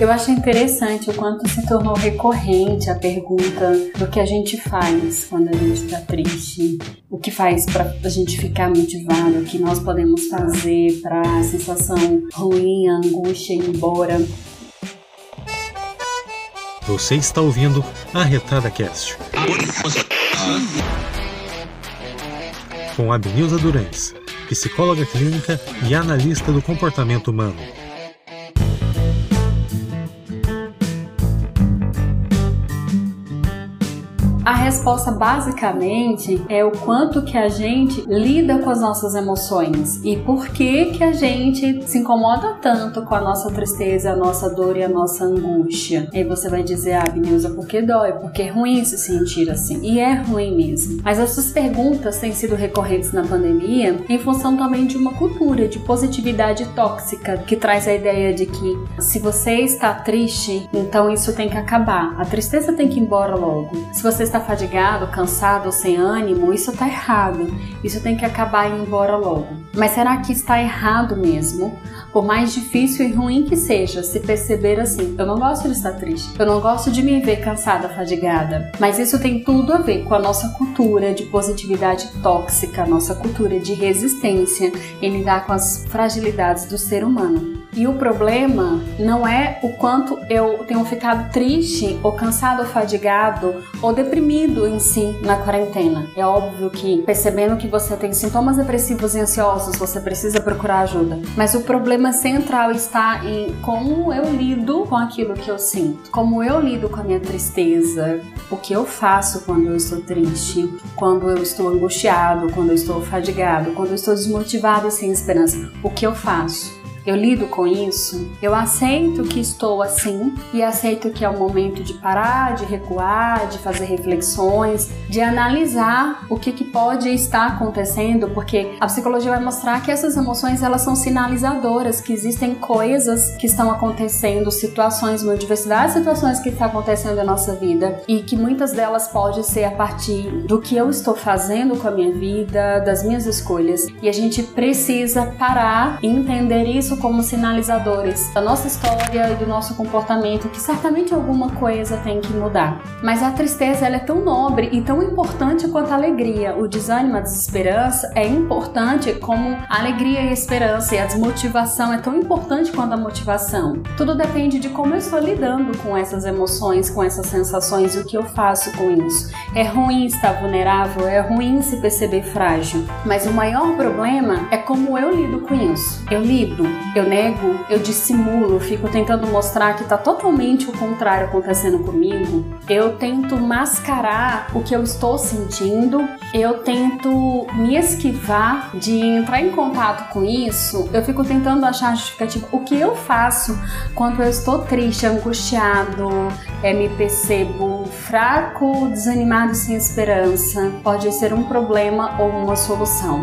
Eu acho interessante o quanto se tornou recorrente a pergunta do que a gente faz quando a gente está triste, o que faz para a gente ficar motivado, o que nós podemos fazer para a sensação ruim, a angústia ir embora. Você está ouvindo a Retada Cast. Com a Benilza Durães, psicóloga clínica e analista do comportamento humano. A resposta basicamente é o quanto que a gente lida com as nossas emoções e por que que a gente se incomoda tanto com a nossa tristeza, a nossa dor e a nossa angústia. Aí você vai dizer, ah, Benilza, porque dói, porque é ruim se sentir assim. E é ruim mesmo. Mas essas perguntas têm sido recorrentes na pandemia em função também de uma cultura de positividade tóxica que traz a ideia de que se você está triste, então isso tem que acabar. A tristeza tem que ir embora logo. Se você está está fadigado, cansado sem ânimo, isso está errado. Isso tem que acabar e ir embora logo. Mas será que está errado mesmo? Por mais difícil e ruim que seja, se perceber assim, eu não gosto de estar triste, eu não gosto de me ver cansada, fadigada. Mas isso tem tudo a ver com a nossa cultura de positividade tóxica, nossa cultura de resistência em lidar com as fragilidades do ser humano. E o problema não é o quanto eu tenho ficado triste, ou cansado, ou fadigado, ou deprimido em si na quarentena. É óbvio que percebendo que você tem sintomas depressivos e ansiosos, você precisa procurar ajuda. Mas o problema central está em como eu lido com aquilo que eu sinto, como eu lido com a minha tristeza, o que eu faço quando eu estou triste, quando eu estou angustiado, quando eu estou fadigado, quando eu estou desmotivado e sem esperança. O que eu faço? Eu lido com isso, eu aceito que estou assim e aceito que é o momento de parar, de recuar, de fazer reflexões, de analisar o que, que pode estar acontecendo, porque a psicologia vai mostrar que essas emoções elas são sinalizadoras, que existem coisas que estão acontecendo, situações, uma diversidade de situações que está acontecendo na nossa vida e que muitas delas podem ser a partir do que eu estou fazendo com a minha vida, das minhas escolhas. E a gente precisa parar e entender isso como sinalizadores da nossa história e do nosso comportamento, que certamente alguma coisa tem que mudar. Mas a tristeza ela é tão nobre e tão importante quanto a alegria. O desânimo, a desesperança é importante como a alegria e a esperança, e a desmotivação é tão importante quanto a motivação. Tudo depende de como eu estou lidando com essas emoções, com essas sensações e o que eu faço com isso. É ruim estar vulnerável, é ruim se perceber frágil, mas o maior problema é como eu lido com isso. Eu lido eu nego, eu dissimulo, fico tentando mostrar que tá totalmente o contrário acontecendo comigo. Eu tento mascarar o que eu estou sentindo, eu tento me esquivar de entrar em contato com isso. Eu fico tentando achar justificativa. O que eu faço quando eu estou triste, angustiado, é, me percebo fraco, desanimado sem esperança? Pode ser um problema ou uma solução.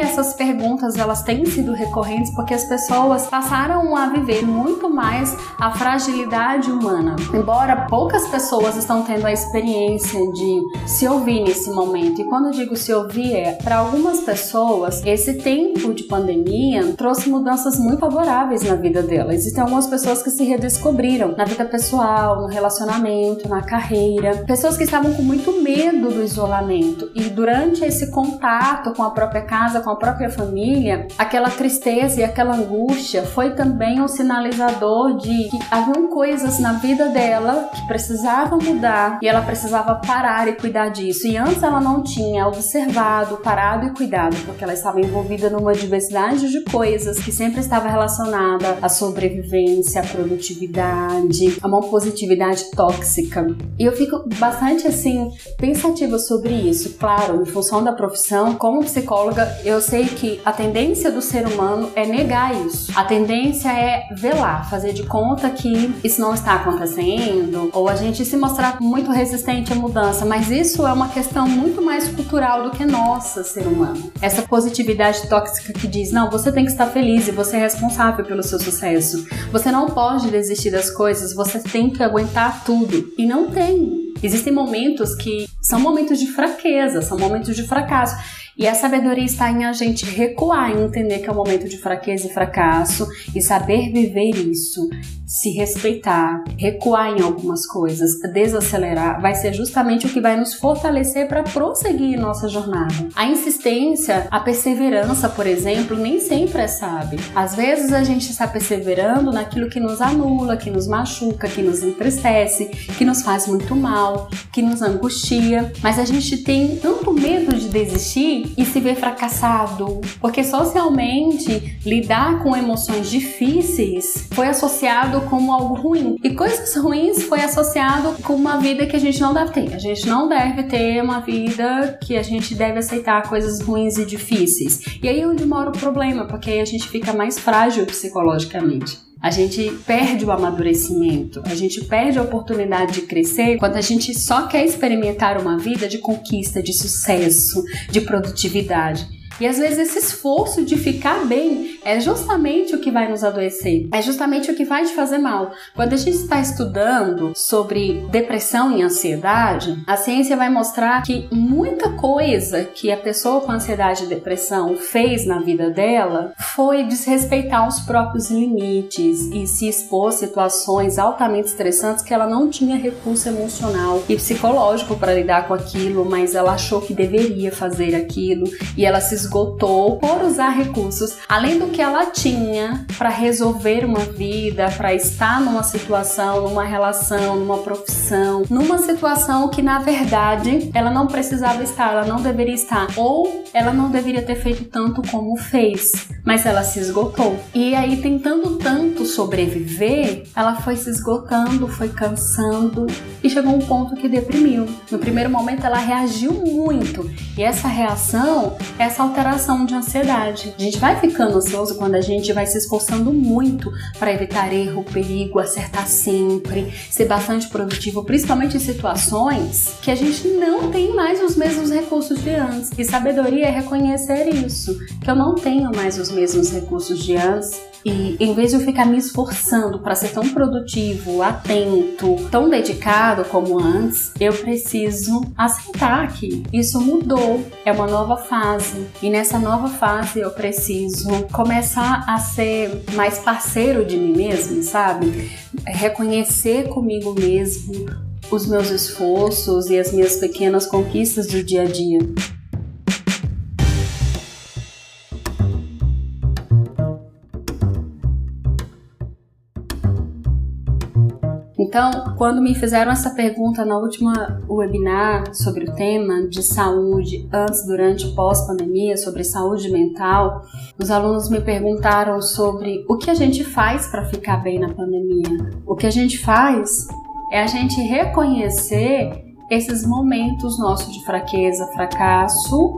essas perguntas elas têm sido recorrentes porque as pessoas passaram a viver muito mais a fragilidade humana. Embora poucas pessoas estão tendo a experiência de se ouvir nesse momento. E quando eu digo se ouvir é para algumas pessoas esse tempo de pandemia trouxe mudanças muito favoráveis na vida delas. Existem algumas pessoas que se redescobriram na vida pessoal, no relacionamento, na carreira, pessoas que estavam com muito medo do isolamento e durante esse contato com a própria casa, com a própria família, aquela tristeza e aquela angústia foi também um sinalizador de que haviam coisas na vida dela que precisavam mudar e ela precisava parar e cuidar disso. E antes ela não tinha observado, parado e cuidado, porque ela estava envolvida numa diversidade de coisas que sempre estava relacionada à sobrevivência, à produtividade, a uma positividade tóxica. E eu fico bastante assim pensativa sobre isso, claro, em função da profissão como psicóloga psicóloga, eu sei que a tendência do ser humano é negar isso. A tendência é velar, fazer de conta que isso não está acontecendo, ou a gente se mostrar muito resistente à mudança, mas isso é uma questão muito mais cultural do que nossa, ser humano. Essa positividade tóxica que diz: não, você tem que estar feliz e você é responsável pelo seu sucesso. Você não pode desistir das coisas, você tem que aguentar tudo. E não tem. Existem momentos que são momentos de fraqueza, são momentos de fracasso. E a sabedoria está em a gente recuar e entender que é um momento de fraqueza e fracasso e saber viver isso, se respeitar, recuar em algumas coisas, desacelerar, vai ser justamente o que vai nos fortalecer para prosseguir nossa jornada. A insistência, a perseverança, por exemplo, nem sempre é sábio. Às vezes a gente está perseverando naquilo que nos anula, que nos machuca, que nos entristece, que nos faz muito mal, que nos angustia, mas a gente tem tanto medo de desistir e se ver fracassado, porque socialmente lidar com emoções difíceis foi associado como algo ruim e coisas ruins foi associado com uma vida que a gente não deve ter. A gente não deve ter uma vida que a gente deve aceitar coisas ruins e difíceis. E aí é onde mora o problema, porque aí a gente fica mais frágil psicologicamente. A gente perde o amadurecimento, a gente perde a oportunidade de crescer quando a gente só quer experimentar uma vida de conquista, de sucesso, de produtividade. E às vezes esse esforço de ficar bem é justamente o que vai nos adoecer, é justamente o que vai te fazer mal. Quando a gente está estudando sobre depressão e ansiedade, a ciência vai mostrar que muita coisa que a pessoa com ansiedade e depressão fez na vida dela foi desrespeitar os próprios limites e se expor a situações altamente estressantes que ela não tinha recurso emocional e psicológico para lidar com aquilo, mas ela achou que deveria fazer aquilo e ela se esgotou por usar recursos além do que ela tinha para resolver uma vida, para estar numa situação, numa relação, numa profissão, numa situação que na verdade ela não precisava estar, ela não deveria estar, ou ela não deveria ter feito tanto como fez, mas ela se esgotou. E aí, tentando tanto sobreviver, ela foi se esgotando, foi cansando e chegou um ponto que deprimiu. No primeiro momento, ela reagiu muito, e essa reação, essa alteração de ansiedade. A gente vai ficando ansioso quando a gente vai se esforçando muito para evitar erro, perigo, acertar sempre, ser bastante produtivo, principalmente em situações que a gente não tem mais os mesmos recursos de antes. E sabedoria é reconhecer isso, que eu não tenho mais os mesmos recursos de antes e em vez de eu ficar me esforçando para ser tão produtivo, atento, tão dedicado como antes, eu preciso aceitar que isso mudou, é uma nova fase. E nessa nova fase eu preciso começar a ser mais parceiro de mim mesmo, sabe? Reconhecer comigo mesmo os meus esforços e as minhas pequenas conquistas do dia a dia. Então, quando me fizeram essa pergunta na última webinar sobre o tema de saúde antes, durante e pós-pandemia, sobre saúde mental, os alunos me perguntaram sobre o que a gente faz para ficar bem na pandemia. O que a gente faz é a gente reconhecer esses momentos nossos de fraqueza, fracasso,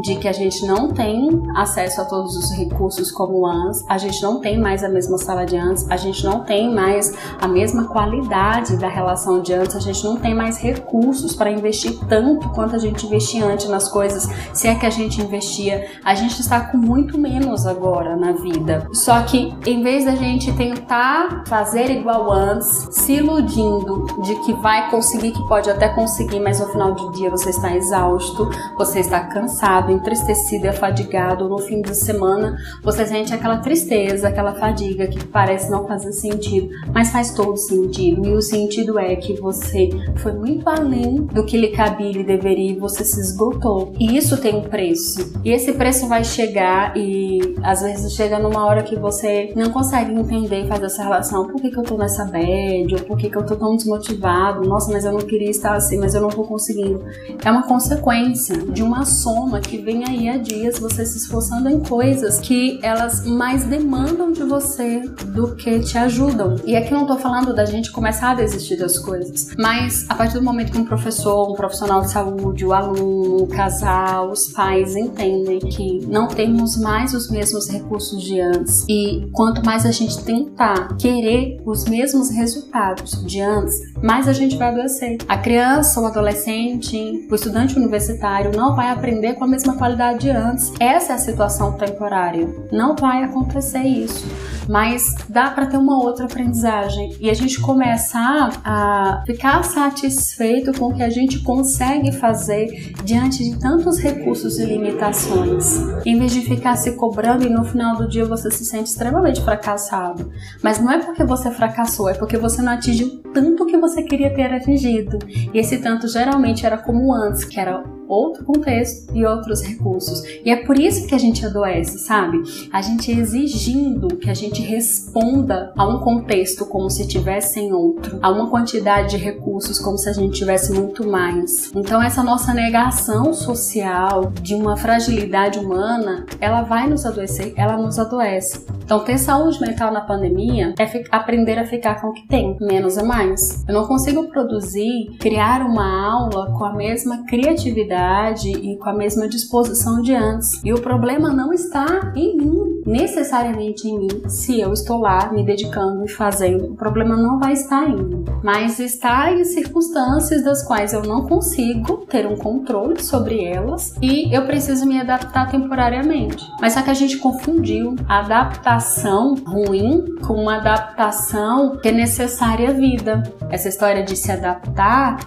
de que a gente não tem acesso a todos os recursos como antes, a gente não tem mais a mesma sala de antes, a gente não tem mais a mesma qualidade da relação de antes, a gente não tem mais recursos para investir tanto quanto a gente investia antes nas coisas, se é que a gente investia, a gente está com muito menos agora na vida. Só que em vez da gente tentar fazer igual antes, se iludindo de que vai conseguir, que pode até conseguir, mas no final do dia você está exausto, você está cansado, entristecido e afadigado, no fim de semana você sente aquela tristeza, aquela fadiga que parece não fazer sentido, mas faz todo sentido. E o sentido é que você foi muito além do que lhe cabia e deveria e você se esgotou. E isso tem um preço. E esse preço vai chegar e às vezes chega numa hora que você não consegue entender e fazer essa relação. Por que, que eu tô nessa bad? Ou por que, que eu tô tão desmotivado? Nossa, mas eu não queria estar assim, mas eu não tô conseguindo. É uma consequência de uma soma que vem aí há dias você se esforçando em coisas que elas mais demandam de você do que te ajudam. E aqui não tô falando da gente começar a desistir das coisas, mas a partir do momento que um professor, um profissional de saúde, o aluno, o casal, os pais entendem que não temos mais os mesmos recursos de antes e quanto mais a gente tentar querer os mesmos resultados de antes, mais a gente vai adoecer. A criança, o adolescente, o estudante universitário não vai aprender com a mesma qualidade de antes. Essa é a situação temporária. Não vai acontecer isso mas dá para ter uma outra aprendizagem e a gente começar a ficar satisfeito com o que a gente consegue fazer diante de tantos recursos e limitações, em vez de ficar se cobrando e no final do dia você se sente extremamente fracassado. Mas não é porque você fracassou, é porque você não atingiu tanto que você queria ter atingido. E esse tanto geralmente era como antes, que era outro contexto e outros recursos. E é por isso que a gente adoece, sabe? A gente exigindo que a gente responda a um contexto como se tivesse em outro, a uma quantidade de recursos como se a gente tivesse muito mais. Então essa nossa negação social de uma fragilidade humana, ela vai nos adoecer, ela nos adoece. Então ter saúde mental na pandemia é aprender a ficar com o que tem, menos é mais. Eu não consigo produzir, criar uma aula com a mesma criatividade e com a mesma disposição de antes. E o problema não está em mim, necessariamente em mim, se eu estou lá me dedicando e fazendo. O problema não vai estar em mim, mas está em circunstâncias das quais eu não consigo ter um controle sobre elas e eu preciso me adaptar temporariamente. Mas só que a gente confundiu a adaptação ruim com uma adaptação que é necessária à vida. Essa história de se adaptar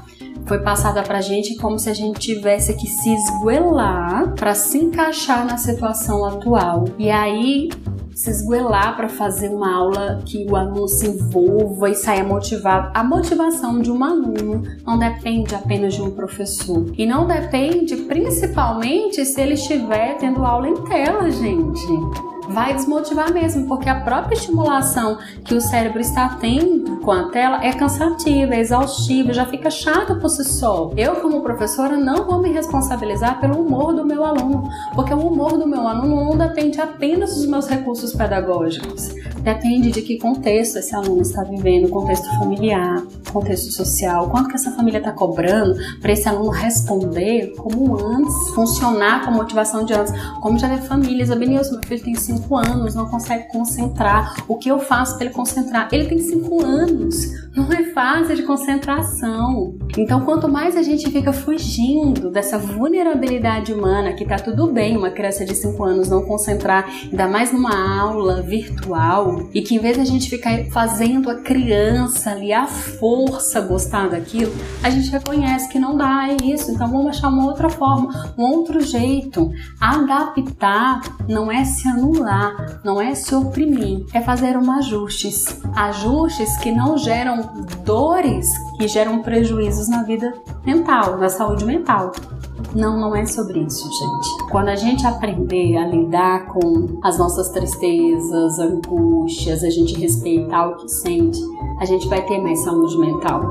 foi passada pra gente como se a gente tivesse que se esguelar para se encaixar na situação atual. E aí se esguelar para fazer uma aula que o aluno se envolva e saia motivado. A motivação de um aluno não depende apenas de um professor. E não depende principalmente se ele estiver tendo aula em tela, gente vai desmotivar mesmo, porque a própria estimulação que o cérebro está tendo com a tela é cansativa, é exaustiva, já fica chato por si só. Eu, como professora, não vou me responsabilizar pelo humor do meu aluno, porque o humor do meu aluno não depende apenas dos meus recursos pedagógicos. Depende de que contexto esse aluno está vivendo, contexto familiar, contexto social, quanto que essa família está cobrando para esse aluno responder como antes, funcionar com a motivação de antes. Como já teve famílias, a Benilson, meu filho tem 5 anos, não consegue concentrar. O que eu faço para ele concentrar? Ele tem 5 anos, não é fácil de concentração. Então, quanto mais a gente fica fugindo dessa vulnerabilidade humana, que tá tudo bem uma criança de 5 anos não concentrar, ainda mais numa aula virtual, e que em vez de a gente ficar fazendo a criança ali a força gostar daquilo, a gente reconhece que não dá, é isso. Então, vamos achar uma outra forma, um outro jeito. Adaptar não é se anular, não é se oprimir, é fazer um ajustes. Ajustes que não geram dores, que geram prejuízos na vida mental, na saúde mental. Não, não é sobre isso, gente. Quando a gente aprender a lidar com as nossas tristezas, angústias, a gente respeitar o que sente, a gente vai ter mais saúde mental.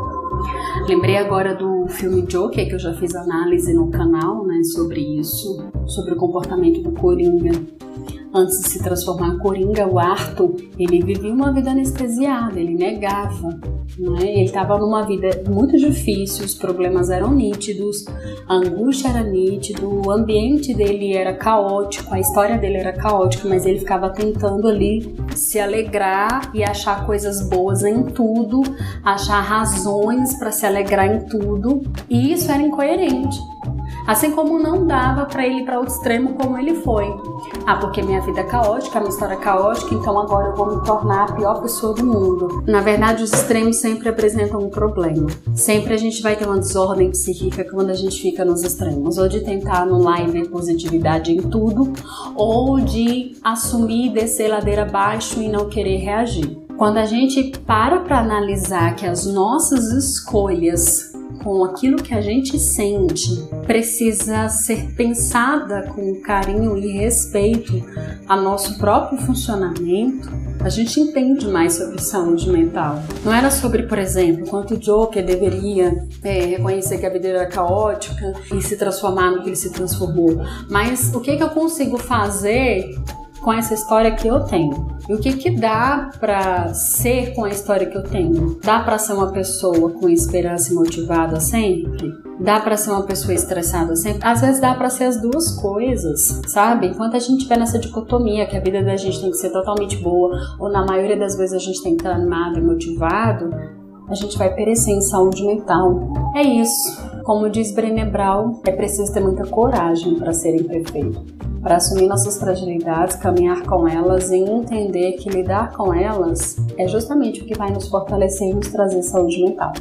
Lembrei agora do filme Joker, que eu já fiz análise no canal, né, sobre isso, sobre o comportamento do Coringa antes de se transformar em Coringa, o Arthur, ele vivia uma vida anestesiada, ele negava, né? Ele estava numa vida muito difícil, os problemas eram nítidos, a angústia era nítida, o ambiente dele era caótico, a história dele era caótica, mas ele ficava tentando ali se alegrar e achar coisas boas em tudo, achar razões para se alegrar em tudo, e isso era incoerente. Assim como não dava para ele ir para outro extremo como ele foi. Ah, porque minha vida é caótica, minha história é caótica, então agora eu vou me tornar a pior pessoa do mundo. Na verdade, os extremos sempre apresentam um problema. Sempre a gente vai ter uma desordem psíquica quando a gente fica nos extremos, ou de tentar anular e ver positividade em tudo, ou de assumir e descer ladeira abaixo e não querer reagir. Quando a gente para para analisar que as nossas escolhas com aquilo que a gente sente precisa ser pensada com carinho e respeito a nosso próprio funcionamento, a gente entende mais sobre saúde mental. Não era sobre, por exemplo, quanto o Joker deveria é, reconhecer que a vida era caótica e se transformar no que ele se transformou, mas o que, que eu consigo fazer com essa história que eu tenho. E o que que dá para ser com a história que eu tenho? Dá para ser uma pessoa com esperança e motivada sempre? Dá para ser uma pessoa estressada sempre? Às vezes dá para ser as duas coisas, sabe? Enquanto a gente tiver nessa dicotomia que a vida da gente tem que ser totalmente boa, ou na maioria das vezes a gente tem que estar animado e motivado, a gente vai perecer em saúde mental. É isso. Como diz Brené Brown, é preciso ter muita coragem para ser imperfeito, para assumir nossas fragilidades, caminhar com elas e entender que lidar com elas é justamente o que vai nos fortalecer e nos trazer saúde mental.